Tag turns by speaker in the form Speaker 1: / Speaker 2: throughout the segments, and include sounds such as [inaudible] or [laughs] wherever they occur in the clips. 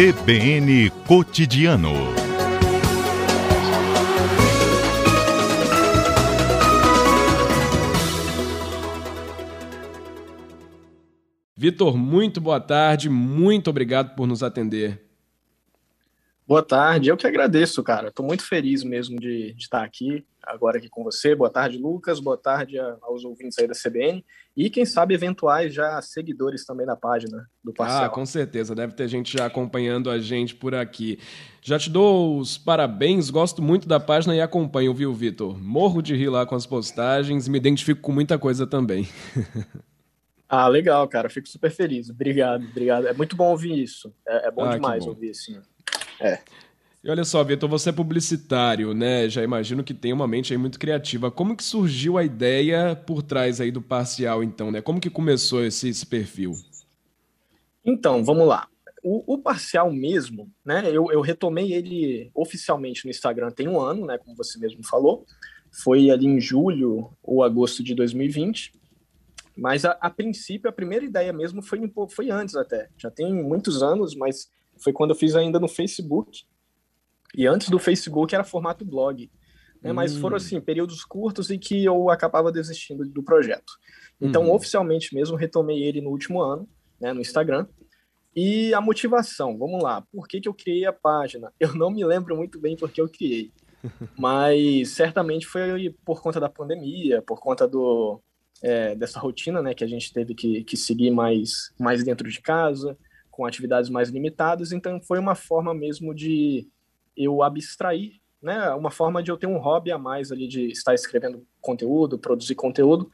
Speaker 1: CBN Cotidiano.
Speaker 2: Vitor, muito boa tarde, muito obrigado por nos atender.
Speaker 3: Boa tarde, eu que agradeço, cara. Estou muito feliz mesmo de, de, estar aqui, agora aqui com você. Boa tarde, Lucas. Boa tarde aos ouvintes aí da CBN. E quem sabe eventuais já seguidores também da página do Parcial.
Speaker 2: Ah, com certeza. Deve ter gente já acompanhando a gente por aqui. Já te dou os parabéns, gosto muito da página e acompanho, viu, Vitor? Morro de rir lá com as postagens e me identifico com muita coisa também. [laughs]
Speaker 3: Ah, legal, cara. Fico super feliz. Obrigado, obrigado. É muito bom ouvir isso. É, é bom ah, demais bom. ouvir assim. É.
Speaker 2: E olha só, Vitor, você é publicitário, né? Já imagino que tem uma mente aí muito criativa. Como que surgiu a ideia por trás aí do Parcial, então, né? Como que começou esse, esse perfil?
Speaker 3: Então, vamos lá. O, o Parcial mesmo, né? Eu, eu, retomei ele oficialmente no Instagram tem um ano, né? Como você mesmo falou. Foi ali em julho ou agosto de 2020. Mas a, a princípio, a primeira ideia mesmo foi, foi antes até. Já tem muitos anos, mas foi quando eu fiz ainda no Facebook. E antes do Facebook era formato blog. Né? Hum. Mas foram, hum. assim, períodos curtos e que eu acabava desistindo do projeto. Então, uhum. oficialmente mesmo, retomei ele no último ano, né, no Instagram. E a motivação, vamos lá. Por que, que eu criei a página? [laughs] Eu não me lembro muito bem porque eu criei. Mas certamente foi por conta da pandemia, por conta do, é, dessa rotina né, que a gente teve que, que seguir mais, mais dentro de casa com atividades mais limitadas, então foi uma forma mesmo de eu abstrair, né? Uma forma de eu ter um hobby a mais ali de estar escrevendo conteúdo, produzir conteúdo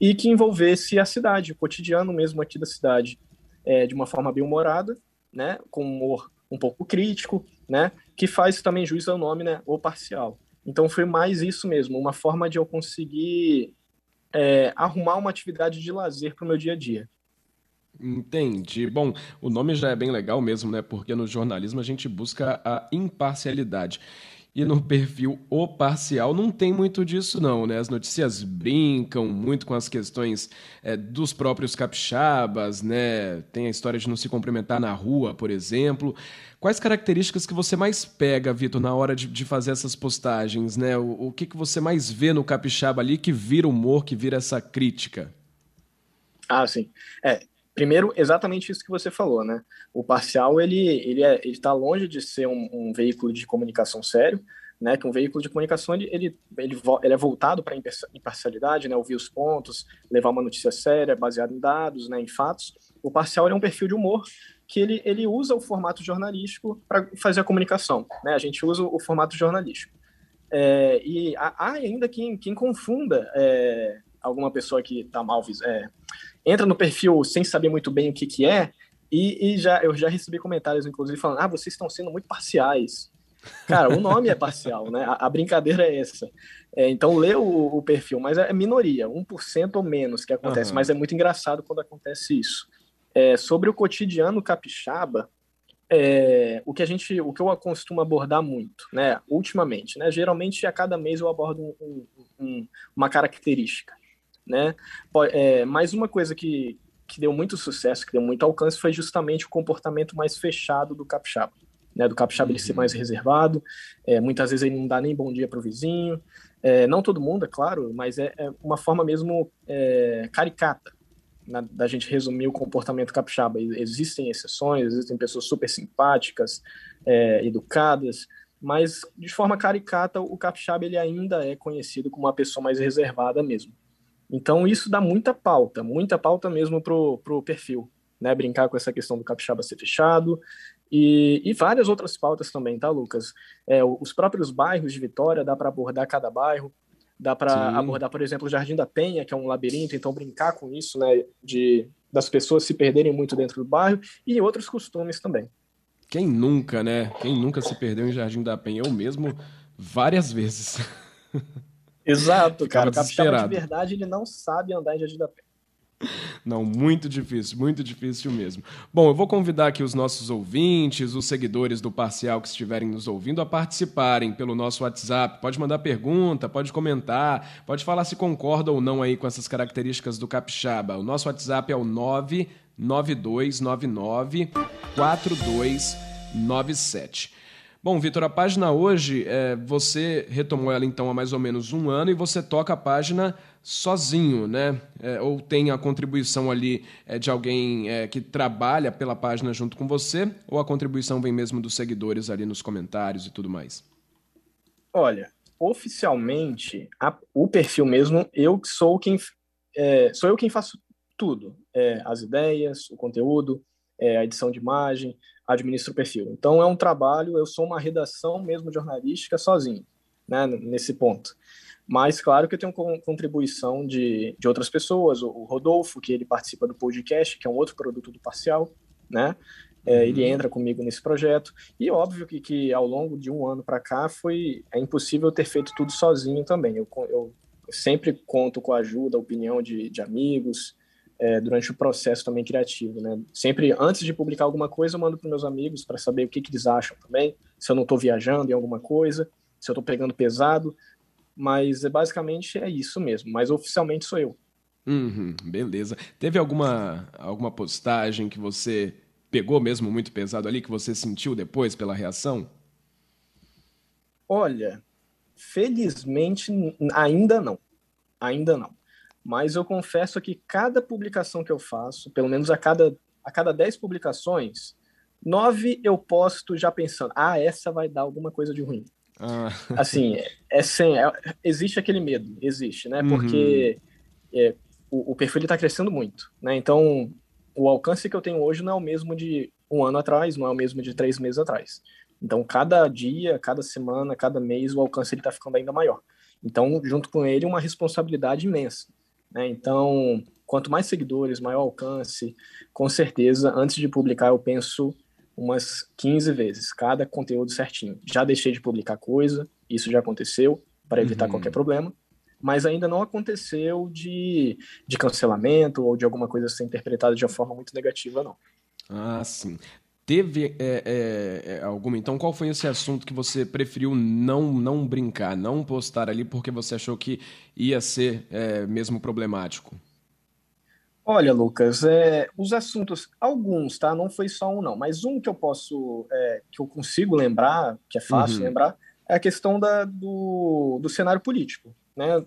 Speaker 3: e que envolvesse a cidade, o cotidiano mesmo aqui da cidade, é, de uma forma bem humorada, né? Com humor um pouco crítico, né? Que faz também juízo ao nome, né? O parcial. Então foi mais isso mesmo, uma forma de eu conseguir é, arrumar uma atividade de lazer para o meu dia a dia.
Speaker 2: Entendi. Bom, o nome já é bem legal mesmo, né? Porque no jornalismo a gente busca a imparcialidade. E no perfil O Parcial não tem muito disso, não, né? As notícias brincam muito com as questões é, dos próprios capixabas, né? Tem a história de não se cumprimentar na rua, por exemplo. Quais características que você mais pega, Vitor, na hora de, de, fazer essas postagens, né? O, o que, que você mais vê no capixaba ali que vira humor, que vira essa crítica?
Speaker 3: Ah, sim. É, Primeiro, exatamente isso que você falou, né? O parcial ele ele é, ele está longe de ser um, um, veículo de comunicação sério, né? Que um veículo de comunicação ele ele, ele, ele é voltado para imparcialidade, né? Ouvir os pontos, levar uma notícia séria, baseada em dados, né? Em fatos. O parcial é um perfil de humor que ele ele usa o formato jornalístico para fazer a comunicação, né? A gente usa o formato jornalístico. É, e há ainda quem, quem confunda é, alguma pessoa que está mal é, entra no perfil sem saber muito bem o que, que é, e, e, já, eu já recebi comentários, inclusive, falando: ah, vocês estão sendo muito parciais. Cara, o nome é parcial, né? A, a brincadeira é essa. É, então, lê o, o, perfil, mas é minoria, 1% ou menos que acontece, uhum. mas é muito engraçado quando acontece isso. É, sobre o cotidiano capixaba, é, o que a gente, o que eu costumo abordar muito, né, ultimamente, né, geralmente a cada mês eu abordo um, um, uma característica né? É, mais uma coisa que, que deu muito sucesso, que deu muito alcance, foi justamente o comportamento mais fechado do capixaba. Né, do capixaba ele ser uhum. mais reservado, é, muitas vezes ele não dá nem bom dia para o vizinho, é, não todo mundo, é claro, mas é, é uma forma mesmo é, caricata na, da gente resumir o comportamento capixaba. Existem exceções, existem pessoas super simpáticas, é, educadas, mas de forma caricata o capixaba ele ainda é conhecido como uma pessoa mais reservada mesmo. Então isso dá muita pauta, muita pauta mesmo pro, pro perfil, né? Brincar com essa questão do capixaba ser fechado e, e várias outras pautas também, tá, Lucas? É, os próprios bairros de Vitória, dá para abordar cada bairro, dá para abordar, por exemplo, o Jardim da Penha, que é um labirinto, então brincar com isso, né? De das pessoas se perderem muito dentro do bairro e outros costumes também.
Speaker 2: Quem nunca, né? Quem nunca se perdeu em Jardim da Penha? Eu mesmo várias vezes. [laughs]
Speaker 3: Exato, cara. O capixaba de verdade, ele não sabe andar em Jardim da Penha.
Speaker 2: Não, muito difícil, muito difícil mesmo. Bom, eu vou convidar aqui os nossos ouvintes, os seguidores do Parcial que estiverem nos ouvindo, a participarem pelo nosso WhatsApp. Pode mandar pergunta, pode comentar, pode falar se concorda ou não aí com essas características do capixaba. O nosso WhatsApp é o 99299 42 97. Bom, Vitor, a página hoje, é, você retomou ela então há mais ou menos um ano e você toca a página sozinho, né? É, ou tem a contribuição ali é, de alguém é, que trabalha pela página junto com você, ou a contribuição vem mesmo dos seguidores ali nos comentários e tudo mais?
Speaker 3: Olha, oficialmente, a, o perfil mesmo, eu sou quem é, sou eu quem faço tudo, é, as ideias, o conteúdo, a edição de imagem, administro o perfil. Então é um trabalho, eu sou uma redação mesmo jornalística sozinho, né, nesse ponto. Mas claro que eu tenho contribuição de, de outras pessoas, o Rodolfo, que ele participa do podcast, que é um outro produto do Parcial, né? É, ele uhum. entra comigo nesse projeto. E óbvio que, que ao longo de um ano para cá foi é impossível ter feito tudo sozinho também. Eu, eu sempre conto com a ajuda, a opinião de, de amigos, é, durante o processo também criativo, né? Sempre antes de publicar alguma coisa, eu mando para meus amigos para saber o que, que, eles acham também, se eu não estou viajando em alguma coisa, se eu estou pegando pesado, mas é, basicamente é isso mesmo. Mas oficialmente sou eu.
Speaker 2: Uhum, beleza. Teve alguma alguma postagem que você pegou mesmo muito pesado ali que você sentiu depois pela reação?
Speaker 3: Olha, felizmente ainda não, ainda não mas eu confesso que cada publicação que eu faço, pelo menos a cada, a cada 10 publicações, nove eu posto já pensando, ah, essa vai dar alguma coisa de ruim. Ah. Assim, é, é sem, é, existe aquele medo, existe, né? Porque uhum. é, o, o, perfil está crescendo muito, né? Então, o alcance que eu tenho hoje não é o mesmo de um ano atrás, não é o mesmo de três meses atrás. Então, cada dia, cada semana, cada mês, o alcance está ficando ainda maior. Então, junto com ele, uma responsabilidade imensa. Né? Então, quanto mais seguidores, maior alcance, com certeza, antes de publicar, eu penso umas 15 vezes, cada conteúdo certinho. Já deixei de publicar coisa, isso já aconteceu, para evitar uhum. qualquer problema, mas ainda não aconteceu de, de cancelamento ou de alguma coisa ser interpretada de uma forma muito negativa, não.
Speaker 2: Ah, sim. Teve é, é, é, alguma. Então, qual foi esse assunto que você preferiu não, não brincar, não postar ali, porque você achou que ia ser é, mesmo problemático?
Speaker 3: Olha, Lucas, é, os assuntos, alguns, tá? Não foi só um, não, mas um que eu posso, é, que eu consigo lembrar, que é fácil uhum. lembrar, é a questão da, do, do cenário político, né?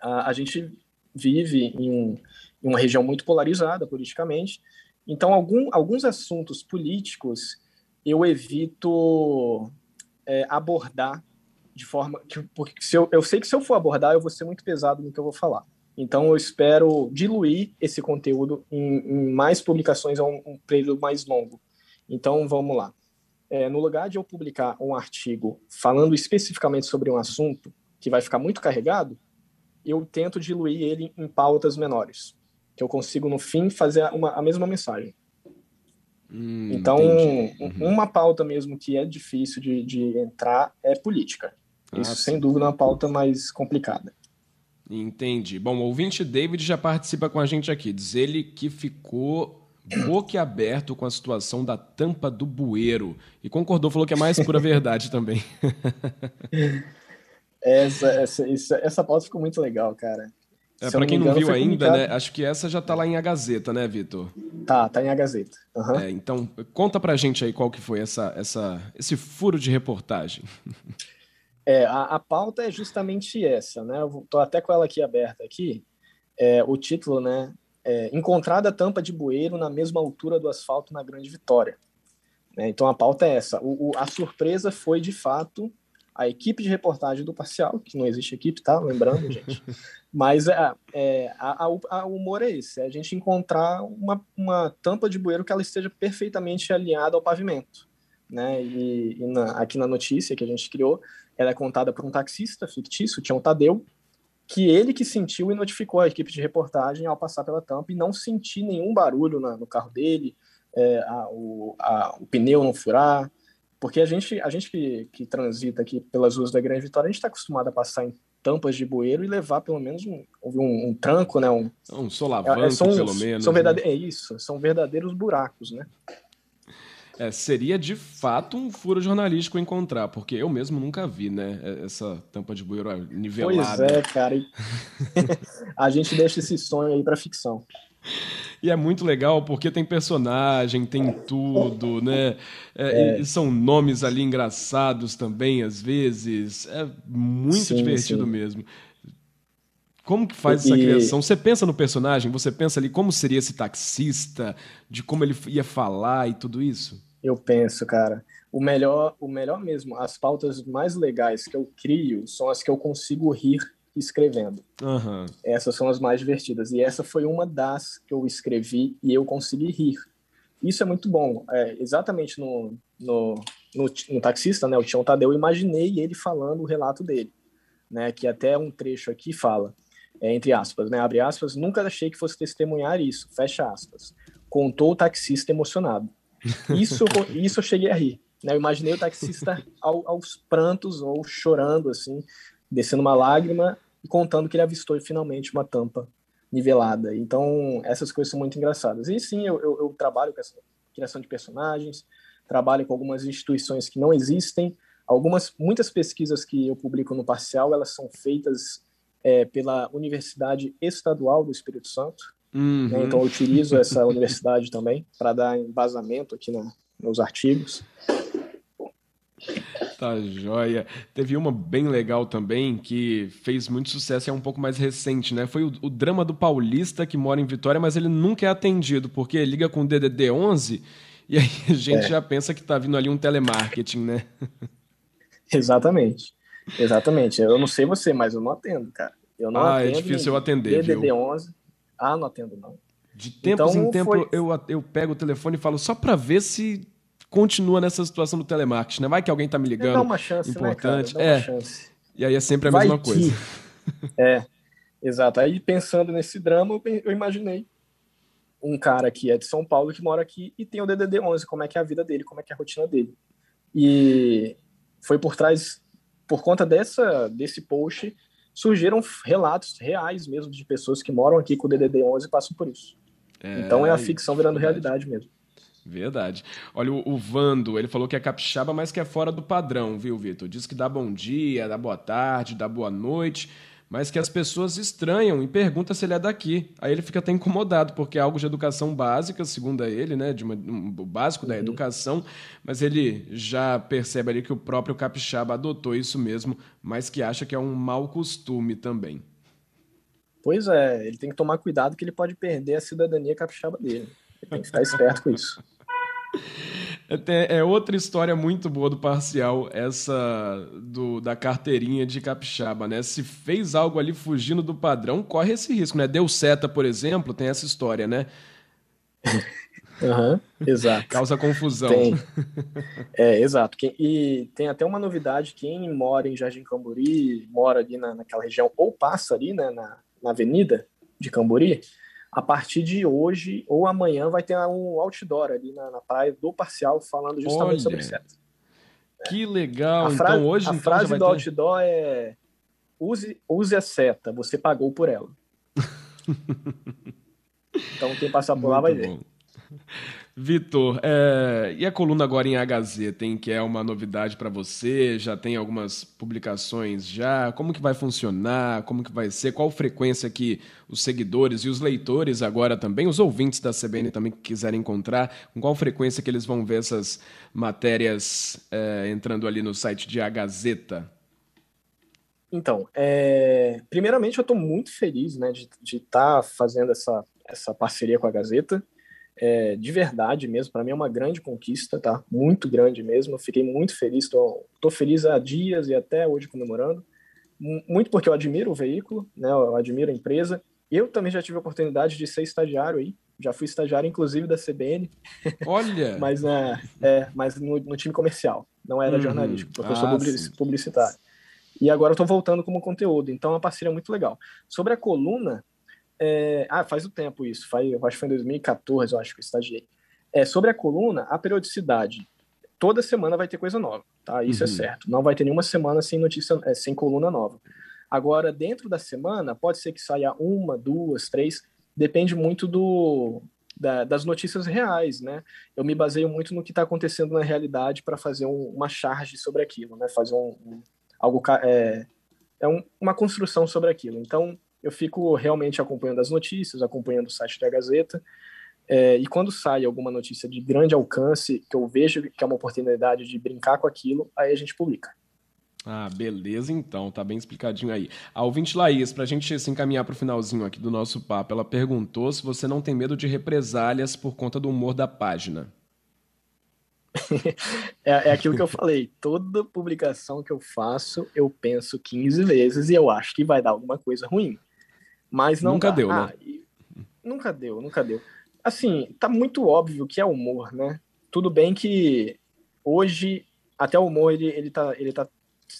Speaker 3: A, a, gente vive em, em uma região muito polarizada politicamente então, algum, alguns assuntos políticos eu evito é, abordar de forma que, porque se eu, eu sei que se eu for abordar eu vou ser muito pesado no que eu vou falar. Então eu espero diluir esse conteúdo em, em mais publicações a um, um, período mais longo. Então vamos lá. É, no lugar de eu publicar um artigo falando especificamente sobre um assunto que vai ficar muito carregado, eu tento diluir ele em pautas menores que eu consigo no fim fazer uma, a mesma mensagem. Hum, então, uhum. uma pauta mesmo que é difícil de, de entrar é política. Ah, Isso, sim. sem dúvida, é uma pauta mais complicada.
Speaker 2: Entendi. Bom, o ouvinte David já participa com a gente aqui. Diz ele que ficou boquiaberto com a situação da tampa do bueiro. E concordou, falou que é mais pura [laughs] verdade também.
Speaker 3: essa, essa, essa, essa pauta ficou muito legal, cara.
Speaker 2: É, para quem não, viu ainda, né? Acho que essa já tá lá em A Gazeta, né, Vitor?
Speaker 3: Tá, tá em A Gazeta.
Speaker 2: Uhum. É, então, conta pra gente aí qual que foi essa, essa, esse furo de reportagem.
Speaker 3: É, a, a pauta é justamente essa, né? Eu tô até com ela aqui aberta aqui. É, o título, né? É, Encontrada tampa de bueiro na mesma altura do asfalto na Grande Vitória. Né? Então a pauta é essa. O, o, a surpresa foi, de fato, a equipe de reportagem do Parcial, que não existe equipe, tá? Lembrando, [laughs] gente. Mas é, é a, a, a, o humor é esse, é a gente encontrar uma, uma tampa de bueiro que ela esteja perfeitamente alinhada ao pavimento. Né? E, e na, aqui na notícia que a gente criou, ela é contada por um taxista fictício, Tião Tadeu, que ele que sentiu e notificou a equipe de reportagem ao passar pela tampa e não sentir nenhum barulho na, no carro dele, é, a, o, a, o pneu não furar, porque a gente, a gente que, que transita aqui pelas ruas da Grande Vitória, a gente está acostumado a passar em tampas de bueiro e levar pelo menos um, um, um tranco, né? Um,
Speaker 2: um solavanco, é, é são, pelo menos.
Speaker 3: São verdade... né? É isso, são verdadeiros buracos, né?
Speaker 2: É, seria de fato um furo jornalístico encontrar, porque eu mesmo nunca vi, né? Essa tampa de bueiro nivelada.
Speaker 3: Pois é, cara. [laughs] a gente deixa esse sonho aí para ficção. [laughs]
Speaker 2: E é muito legal porque tem personagem, tem tudo, né? É, é. são nomes ali engraçados também, às vezes. É muito sim, divertido sim. mesmo. Como que faz essa criação? Você pensa no personagem, você pensa ali como seria esse taxista, de como ele ia falar e tudo isso?
Speaker 3: Eu penso, cara. O melhor, o melhor mesmo, as pautas mais legais que eu crio são as que eu consigo rir escrevendo.
Speaker 2: Uhum.
Speaker 3: Essas são as mais divertidas. E essa foi uma das que eu escrevi e eu consegui rir. Isso é muito bom. É, exatamente no, no, no, no, taxista, né, o Tião Tadeu, eu imaginei ele falando o relato dele. Né, que até um trecho aqui fala, é, entre aspas, né, abre aspas, nunca achei que fosse testemunhar isso, fecha aspas. Contou o taxista emocionado. Isso, [laughs] isso eu cheguei a rir. Né, eu imaginei o taxista ao, aos prantos ou chorando, assim, descendo uma lágrima e contando que ele avistou finalmente uma tampa nivelada. Então, essas coisas são muito engraçadas. E sim, eu, eu, eu trabalho com essa criação de personagens, trabalho com algumas instituições que não existem. Algumas, muitas pesquisas que eu publico no Parcial, elas são feitas é, pela Universidade Estadual do Espírito Santo.
Speaker 2: Uhum.
Speaker 3: Né? Então, eu utilizo essa [laughs] universidade também para dar embasamento aqui no, nos artigos.
Speaker 2: Tá joia. Teve uma bem legal também que fez muito sucesso e é um pouco mais recente, né? Foi o, o, drama do paulista que mora em Vitória, mas ele nunca é atendido, porque liga com o DDD 11 e aí a gente é. já pensa que tá vindo ali um telemarketing, né? [laughs]
Speaker 3: Exatamente. Exatamente. Eu não sei você, mas eu não atendo, cara. Eu não
Speaker 2: ah, é atendo. é difícil eu atender,
Speaker 3: DDD viu? 11. Ah, não atendo não.
Speaker 2: De tempos então, em tempo foi... eu, eu pego o telefone e falo só para ver se continua nessa situação do telemarketing, né? Vai que alguém tá me ligando. Dá
Speaker 3: uma chance,
Speaker 2: importante.
Speaker 3: Né,
Speaker 2: é.
Speaker 3: Chance.
Speaker 2: E aí é sempre a Vai mesma que... coisa. [laughs]
Speaker 3: É, exato. Aí pensando nesse drama, eu imaginei um cara que é de São Paulo, que mora aqui e tem o DDD 11, como é que é a vida dele, como é que é a rotina dele. E foi por trás, por conta dessa desse post, surgiram relatos reais mesmo de pessoas que moram aqui com o DDD 11 e passam por isso. É, então é a ficção virando realidade mesmo.
Speaker 2: Verdade. Olha, o, o, Vando, ele falou que é capixaba, mas que é fora do padrão, viu, Vitor? Diz que dá bom dia, dá boa tarde, dá boa noite, mas que as pessoas estranham e perguntam se ele é daqui. Aí ele fica até incomodado, porque é algo de educação básica, segundo ele, né? De uma, um, o básico da uhum. educação, mas ele já percebe ali que o próprio capixaba adotou isso mesmo, mas que acha que é um mau costume também.
Speaker 3: Pois é, ele tem que tomar cuidado que ele pode perder a cidadania capixaba dele. Ele tem que ficar esperto com isso. [laughs]
Speaker 2: É, é outra história muito boa do parcial, essa do, da carteirinha de capixaba, né? Se fez algo ali fugindo do padrão, corre esse risco, né? Deu seta, por exemplo, tem essa história, né? [laughs]
Speaker 3: Uhum, exato.
Speaker 2: Causa confusão.
Speaker 3: Tem. [laughs] É, exato. E tem até uma novidade: quem mora em Jardim Camburi, mora ali na, naquela região, ou passa ali né, na, na avenida de Camburi, a partir de hoje ou amanhã vai ter um outdoor ali na, na praia do Parcial falando justamente Olha, sobre seta.
Speaker 2: Que legal!
Speaker 3: A
Speaker 2: frase, então hoje
Speaker 3: a
Speaker 2: então,
Speaker 3: frase do
Speaker 2: ter...
Speaker 3: outdoor é use, use a seta, você pagou por ela. [laughs] então quem passar por lá vai ver.
Speaker 2: Vitor, é, e a coluna agora em A Gazeta, hein, que é uma novidade para você? Já tem algumas publicações já? Como que vai funcionar? Como que vai ser? Qual frequência que os seguidores e os leitores agora também, os ouvintes da CBN também que quiserem encontrar, com qual frequência que eles vão ver essas matérias é, entrando ali no site de A Gazeta?
Speaker 3: Então, é, primeiramente eu estou muito feliz né, de estar tá fazendo essa, essa parceria com a Gazeta é, de verdade mesmo, para mim é uma grande conquista, tá? Muito grande mesmo. Eu fiquei muito feliz, estou feliz há dias e até hoje comemorando. Muito porque eu admiro o veículo, né? Eu admiro a empresa. Eu também já tive a oportunidade de ser estagiário aí. Já fui estagiário, inclusive, da CBN.
Speaker 2: Olha! [laughs]
Speaker 3: mas é, é, mas no, no, time comercial, não era uhum. jornalístico, professor ah, publicitário. E agora eu estou voltando como conteúdo, então é uma parceria muito legal. Sobre a coluna, é, ah, faz o tempo isso, faz, eu acho que foi em 2014, eu acho que eu estagiei. É, sobre a coluna, a periodicidade. Toda semana vai ter coisa nova, tá? Isso é uhum. é certo. Não vai ter nenhuma semana sem notícia, é, sem coluna nova. Agora, dentro da semana, pode ser que saia uma, duas, três, depende muito do, da, das notícias reais, né? Eu me baseio muito no que está acontecendo na realidade para fazer um, uma charge sobre aquilo, né? Fazer um, um algo é, é um, uma construção sobre aquilo. Então, eu fico realmente acompanhando as notícias, acompanhando o site da Gazeta, é, e quando sai alguma notícia de grande alcance, que eu vejo que é uma oportunidade de brincar com aquilo, aí a gente publica.
Speaker 2: Ah, beleza então, tá bem explicadinho aí. A ouvinte Laís, pra gente se encaminhar pro finalzinho aqui do nosso papo, ela perguntou se você não tem medo de represálias por conta do humor da página. [laughs]
Speaker 3: é, é aquilo que eu falei, toda publicação que eu faço, eu penso 15 vezes e eu acho que vai dar alguma coisa ruim. Mas não
Speaker 2: Nunca
Speaker 3: dá.
Speaker 2: deu, né?
Speaker 3: ah? Nunca deu, nunca deu. Assim, tá muito óbvio que é humor, né? Tudo bem que hoje até o humor ele, ele tá ele tá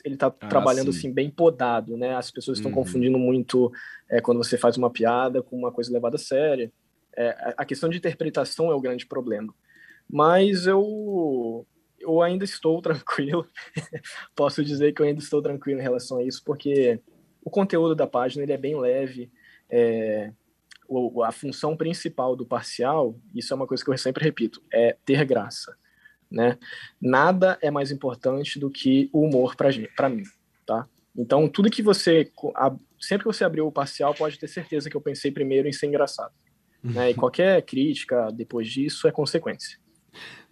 Speaker 3: ele tá ah, trabalhando sim. assim bem podado, né? As pessoas estão uhum. confundindo muito é, quando você faz uma piada com uma coisa levada a sério. É, a questão de interpretação é o grande problema. Mas eu eu ainda estou [laughs] tranquilo. Posso dizer que eu ainda estou tranquilo em relação a isso, porque o conteúdo da página ele é bem leve. É, a função principal do parcial, isso é uma coisa que eu sempre repito, é ter graça né? Nada é mais importante do que o humor para mim, tá? Então, tudo que você sempre que você abriu o parcial, pode ter certeza que eu pensei primeiro em ser engraçado, né? E qualquer crítica depois disso é consequência.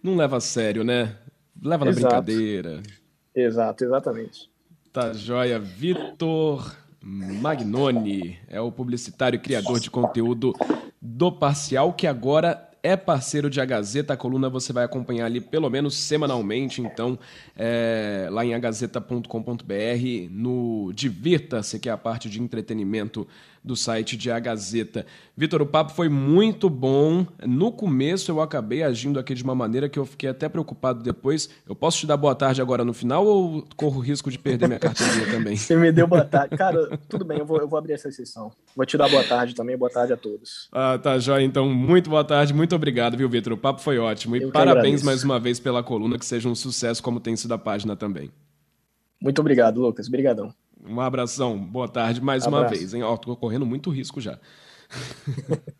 Speaker 2: Não leva a sério, né? Leva na Exato. brincadeira.
Speaker 3: Exato, exatamente.
Speaker 2: Tá joia. Vitor Magnoni é o publicitário e criador de conteúdo do Parcial, que agora é parceiro de A Gazeta. A coluna você vai acompanhar ali pelo menos semanalmente, então, é, lá em agazeta.com.br, no Divirta-se, que é a parte de entretenimento do site de A Gazeta. Vitor, o papo foi muito bom. No começo eu acabei agindo aqui de uma maneira que eu fiquei até preocupado depois. Eu posso te dar boa tarde agora no final ou corro risco de perder minha carteirinha [laughs] também?
Speaker 3: Você me deu boa tarde. Cara, tudo bem, eu vou, eu vou abrir essa sessão. Vou te dar boa tarde também, boa tarde a todos.
Speaker 2: Ah, tá, jóia. Então, muito boa tarde, muito obrigado, viu, Vitor? O papo foi ótimo. E parabéns mais uma vez pela coluna, que seja um sucesso como tem sido a página também.
Speaker 3: Muito obrigado, Lucas. Obrigadão.
Speaker 2: Um abração, boa tarde mais Abraço. uma vez, hein? Ó, tô correndo muito risco já. [laughs]